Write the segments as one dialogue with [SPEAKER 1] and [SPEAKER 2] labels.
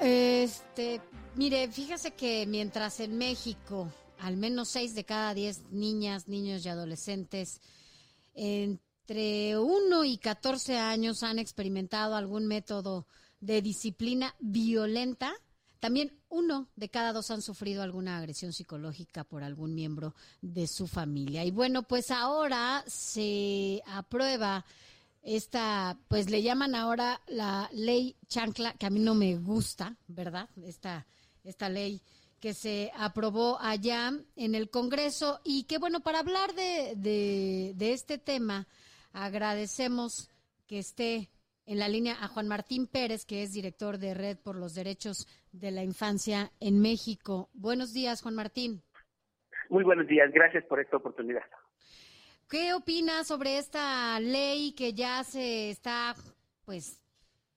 [SPEAKER 1] Este, mire, fíjese que mientras en México al menos 6 de cada 10 niñas, niños y adolescentes entre 1 y 14 años han experimentado algún método de disciplina violenta, también uno de cada dos han sufrido alguna agresión psicológica por algún miembro de su familia. Y bueno, pues ahora se aprueba esta, pues le llaman ahora la ley chancla, que a mí no me gusta, ¿verdad? Esta, esta ley que se aprobó allá en el Congreso. Y que bueno, para hablar de, de, de este tema, agradecemos que esté en la línea a Juan Martín Pérez, que es director de Red por los Derechos de la Infancia en México. Buenos días, Juan Martín.
[SPEAKER 2] Muy buenos días, gracias por esta oportunidad.
[SPEAKER 1] ¿Qué opina sobre esta ley que ya se está, pues,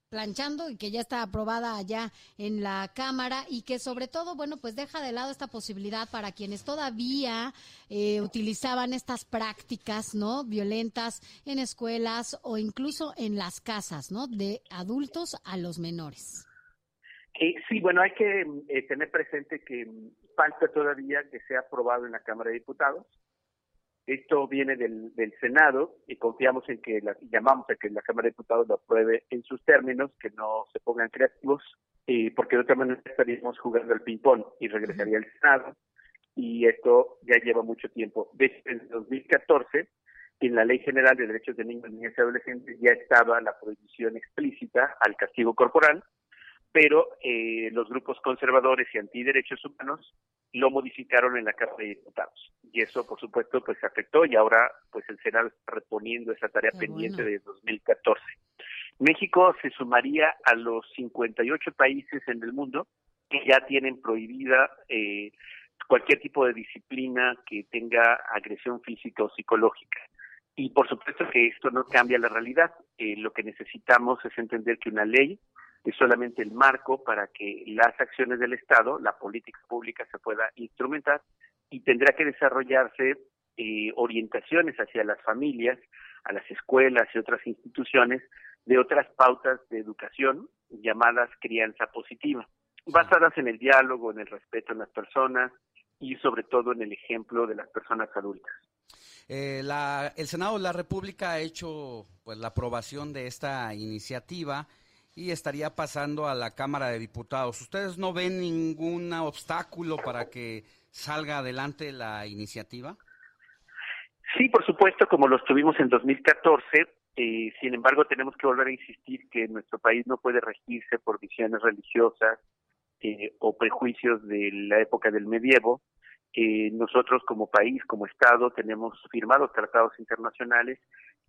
[SPEAKER 1] planchando y que ya está aprobada allá en la Cámara y que sobre todo, bueno, pues deja de lado esta posibilidad para quienes todavía eh, utilizaban estas prácticas, ¿no? Violentas en escuelas o incluso en las casas, ¿no? De adultos a los menores.
[SPEAKER 2] Eh, sí, bueno, hay que eh, tener presente que falta todavía que sea aprobado en la Cámara de Diputados. Esto viene del, del Senado y confiamos en que, la, llamamos a que la Cámara de Diputados lo apruebe en sus términos, que no se pongan creativos, porque de otra manera estaríamos jugando al ping-pong y regresaría al Senado. Y esto ya lleva mucho tiempo. Desde el 2014, en la Ley General de Derechos de Niños, Niñas y Adolescentes ya estaba la prohibición explícita al castigo corporal, pero eh, los grupos conservadores y antiderechos humanos lo modificaron en la Cámara de Diputados. Y eso, por supuesto, pues afectó y ahora pues el Senado está reponiendo esa tarea
[SPEAKER 1] Qué
[SPEAKER 2] pendiente
[SPEAKER 1] bueno.
[SPEAKER 2] de 2014. México se sumaría a los 58 países en el mundo que ya tienen prohibida eh, cualquier tipo de disciplina que tenga agresión física o psicológica. Y por supuesto que esto no cambia la realidad. Eh, lo que necesitamos es entender que una ley es solamente el marco para que las acciones del Estado, la política pública se pueda instrumentar y tendrá que desarrollarse eh, orientaciones hacia las familias, a las escuelas y otras instituciones de otras pautas de educación llamadas crianza positiva, basadas en el diálogo, en el respeto en las personas y sobre todo en el ejemplo de las personas adultas.
[SPEAKER 3] Eh, la- el Senado de la República ha hecho pues la aprobación de esta iniciativa y estaría pasando a la Cámara de Diputados. ¿Ustedes no ven ningún obstáculo para que salga adelante la iniciativa?
[SPEAKER 2] Sí, por supuesto, como lo tuvimos en 2014, eh, sin embargo tenemos que volver a insistir que nuestro país no puede regirse por visiones religiosas eh, o prejuicios de la época del medievo. Eh, nosotros como país, como Estado, tenemos firmados tratados internacionales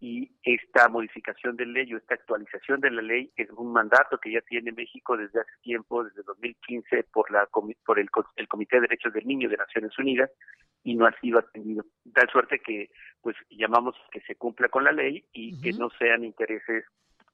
[SPEAKER 2] y esta modificación de ley o esta actualización de la ley es un mandato que ya tiene México desde hace tiempo, desde 2015, por, la, por el, el Comité de Derechos del Niño de Naciones Unidas y no ha sido atendido. Tal suerte que pues llamamos que se cumpla con la ley y que no sean intereses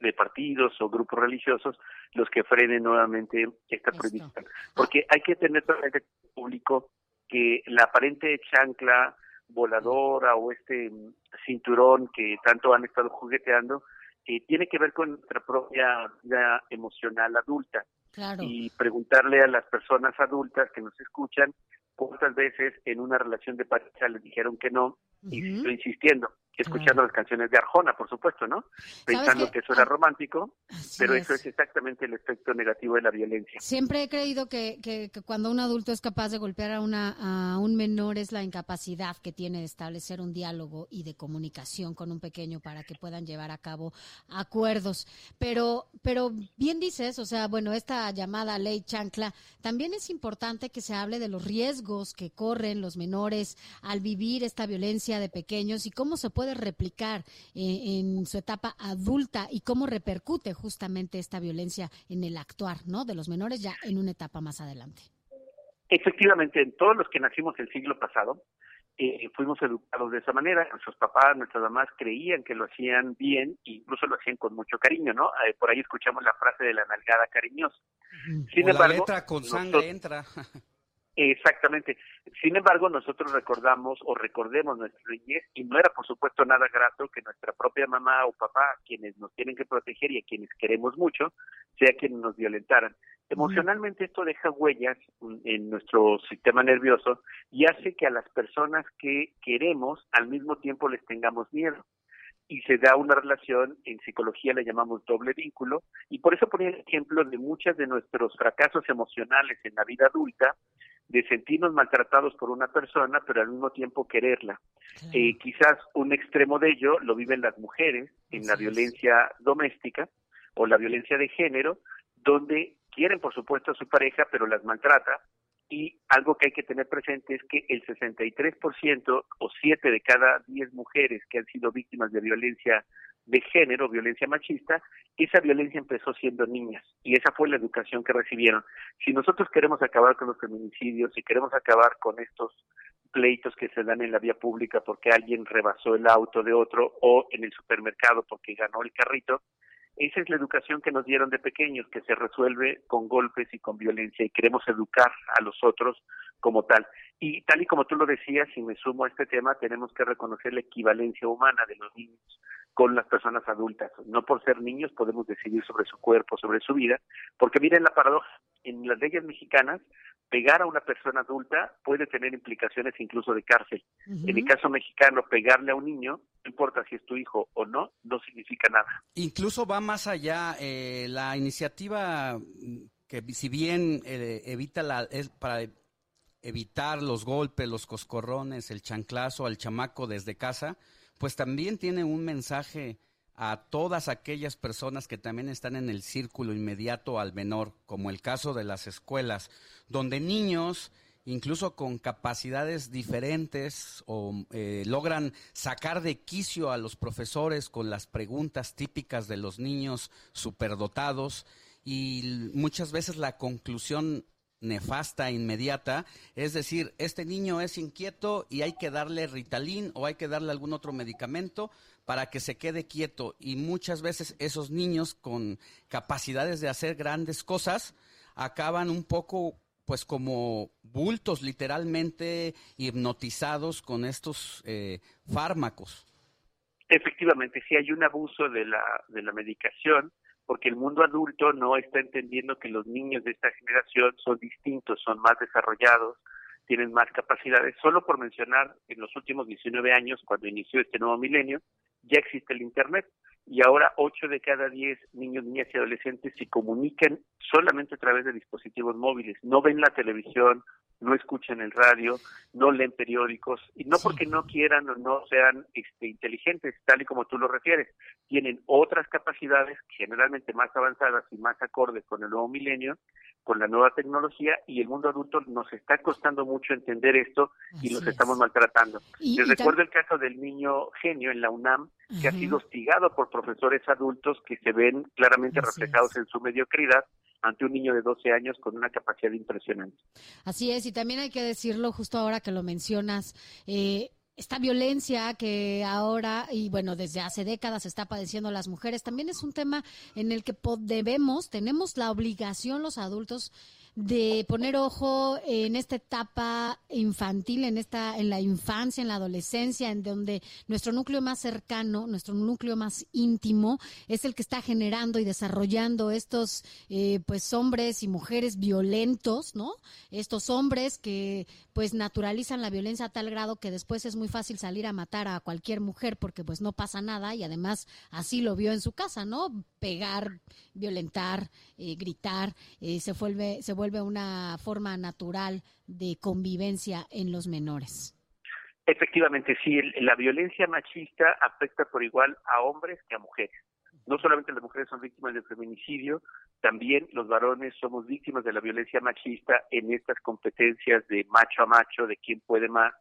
[SPEAKER 2] de partidos o grupos religiosos los que frenen nuevamente esta
[SPEAKER 1] Esto.
[SPEAKER 2] prohibición. Porque hay que tener presente público que la aparente chancla voladora o este mm, cinturón que tanto han estado jugueteando eh, tiene que ver con nuestra propia vida emocional adulta.
[SPEAKER 1] Claro.
[SPEAKER 2] y preguntarle a las personas adultas que nos escuchan cuántas veces en una relación de pareja les dijeron que no y estoy insistiendo, escuchando las canciones de Arjona, por supuesto, ¿no? Pensando que eso era
[SPEAKER 1] Ah,
[SPEAKER 2] romántico,
[SPEAKER 1] Así
[SPEAKER 2] pero
[SPEAKER 1] es.
[SPEAKER 2] eso es exactamente el efecto negativo de la violencia.
[SPEAKER 1] Siempre he creído que, que- que cuando un adulto es capaz de golpear a, una, a un menor es la incapacidad que tiene de establecer un diálogo y de comunicación con un pequeño para que puedan llevar a cabo acuerdos. Pero, pero bien dices, o sea, bueno, esta llamada ley chancla, también es importante que se hable de los riesgos que corren los menores al vivir esta violencia de pequeños y cómo se puede puede replicar eh, en su etapa adulta y cómo repercute justamente esta violencia en el actuar, ¿no? De los menores ya en una etapa más adelante.
[SPEAKER 2] Efectivamente, en todos los que nacimos el siglo pasado, eh, fuimos educados de esa manera. Nuestros papás, nuestras mamás creían que lo hacían bien e incluso lo hacían con mucho cariño, ¿no? Eh, por ahí escuchamos la frase de la nalgada cariñosa.
[SPEAKER 3] Sin embargo, la letra con sangre entra.
[SPEAKER 2] Exactamente. Sin embargo, nosotros recordamos o recordemos nuestra niñez y no era, por supuesto, nada grato que nuestra propia mamá o papá, quienes nos tienen que proteger y a quienes queremos mucho, sea quienes nos violentaran. Emocionalmente esto deja huellas en nuestro sistema nervioso y hace que a las personas que queremos al mismo tiempo les tengamos miedo. Y se da una relación, en psicología le llamamos doble vínculo, y por eso ponía el ejemplo de muchos de nuestros fracasos emocionales en la vida adulta, de sentirnos maltratados por una persona, pero al mismo tiempo quererla. Eh, quizás un extremo de ello lo viven las mujeres en la violencia doméstica o la violencia de género, donde quieren, por supuesto, a su pareja, pero las maltrata. Y algo que hay que tener presente es que el 63% o 7 de cada 10 mujeres que han sido víctimas de violencia de género, violencia machista, esa violencia empezó siendo niñas y esa fue la educación que recibieron. Si nosotros queremos acabar con los feminicidios, si queremos acabar con estos pleitos que se dan en la vía pública porque alguien rebasó el auto de otro o en el supermercado porque ganó el carrito, esa es la educación que nos dieron de pequeños, que se resuelve con golpes y con violencia y queremos educar a los otros como tal. Y tal y como tú lo decías, si me sumo a este tema, tenemos que reconocer la equivalencia humana de los niños con las personas adultas. No por ser niños podemos decidir sobre su cuerpo, sobre su vida, porque miren la paradoja, en las leyes mexicanas pegar a una persona adulta puede tener implicaciones incluso de cárcel. En el caso mexicano, pegarle a un niño, no importa si es tu hijo o no, no significa nada.
[SPEAKER 3] Incluso va más allá. Eh, la iniciativa que si bien eh, evita la es para evitar los golpes, los coscorrones, el chanclazo al chamaco desde casa, pues también tiene un mensaje a todas aquellas personas que también están en el círculo inmediato al menor, como el caso de las escuelas, donde niños, incluso con capacidades diferentes, o, eh, logran sacar de quicio a los profesores con las preguntas típicas de los niños superdotados y muchas veces la conclusión nefasta inmediata, es decir, este niño es inquieto y hay que darle Ritalin o hay que darle algún otro medicamento para que se quede quieto y muchas veces esos niños con capacidades de hacer grandes cosas acaban un poco pues como bultos literalmente hipnotizados con estos eh, fármacos.
[SPEAKER 2] Efectivamente, si hay un abuso de la, de la medicación, porque el mundo adulto no está entendiendo que los niños de esta generación son distintos, son más desarrollados, tienen más capacidades. Solo por mencionar, en los últimos 19 años, cuando inició este nuevo milenio, ya existe el Internet y ahora 8 de cada 10 niños, niñas y adolescentes se comunican solamente a través de dispositivos móviles, no ven la televisión, no escuchan el radio, no leen periódicos, y no porque no quieran o no sean este, inteligentes, tal y como tú lo refieres, tienen otras capacidades generalmente más avanzadas y más acordes con el nuevo milenio, con la nueva tecnología, y el mundo adulto nos está costando mucho entender esto y nos estamos maltratando. Les recuerdo el caso del niño genio en la UNAM, que ha sido hostigado por profesores adultos que se ven claramente reflejados en su mediocridad ante un niño de 12 años con una capacidad impresionante.
[SPEAKER 1] Así es, y también hay que decirlo justo ahora que lo mencionas, eh, esta violencia que ahora y bueno, desde hace décadas está padeciendo las mujeres, también es un tema en el que debemos, tenemos la obligación los adultos de poner ojo en esta etapa infantil, en esta, en la infancia, en la adolescencia, en donde nuestro núcleo más cercano, nuestro núcleo más íntimo, es el que está generando y desarrollando estos, eh, pues, hombres y mujeres violentos, ¿no? Estos hombres que, pues, naturalizan la violencia a tal grado que después es muy fácil salir a matar a cualquier mujer porque, pues, no pasa nada y además así lo vio en su casa, ¿no? Pegar, violentar, eh, gritar, eh, se vuelve, se vuelve una forma natural de convivencia en los menores.
[SPEAKER 2] Efectivamente, sí, la violencia machista afecta por igual a hombres que a mujeres. No solamente las mujeres son víctimas del feminicidio, también los varones somos víctimas de la violencia machista en estas competencias de macho a macho, de quién puede más,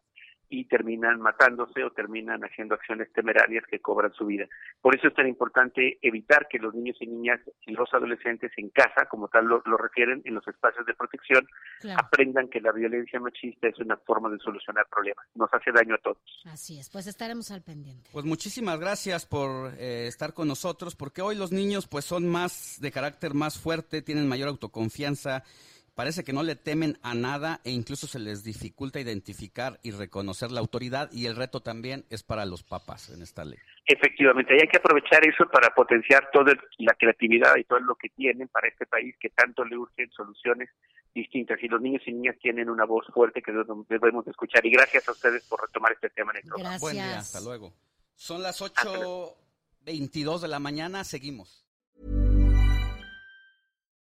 [SPEAKER 2] y terminan matándose o terminan haciendo acciones temerarias que cobran su vida. Por eso es tan importante evitar que los niños y niñas y los adolescentes en casa, como tal lo, refieren, en los espacios de protección, aprendan que la violencia machista es una forma de solucionar problemas. Nos hace daño a todos.
[SPEAKER 1] Así es, pues estaremos al pendiente.
[SPEAKER 3] Pues muchísimas gracias por eh, estar con nosotros, porque hoy los niños pues son más de carácter más fuerte, tienen mayor autoconfianza parece que no le temen a nada e incluso se les dificulta identificar y reconocer la autoridad y el reto también es para los papás en esta ley.
[SPEAKER 2] Efectivamente, hay que aprovechar eso para potenciar toda la creatividad y todo lo que tienen para este país que tanto le urgen soluciones distintas y los niños y niñas tienen una voz fuerte que debemos escuchar y gracias a ustedes por retomar este tema en el programa.
[SPEAKER 3] Buen día, hasta luego. Son las 8.22 de la mañana, seguimos.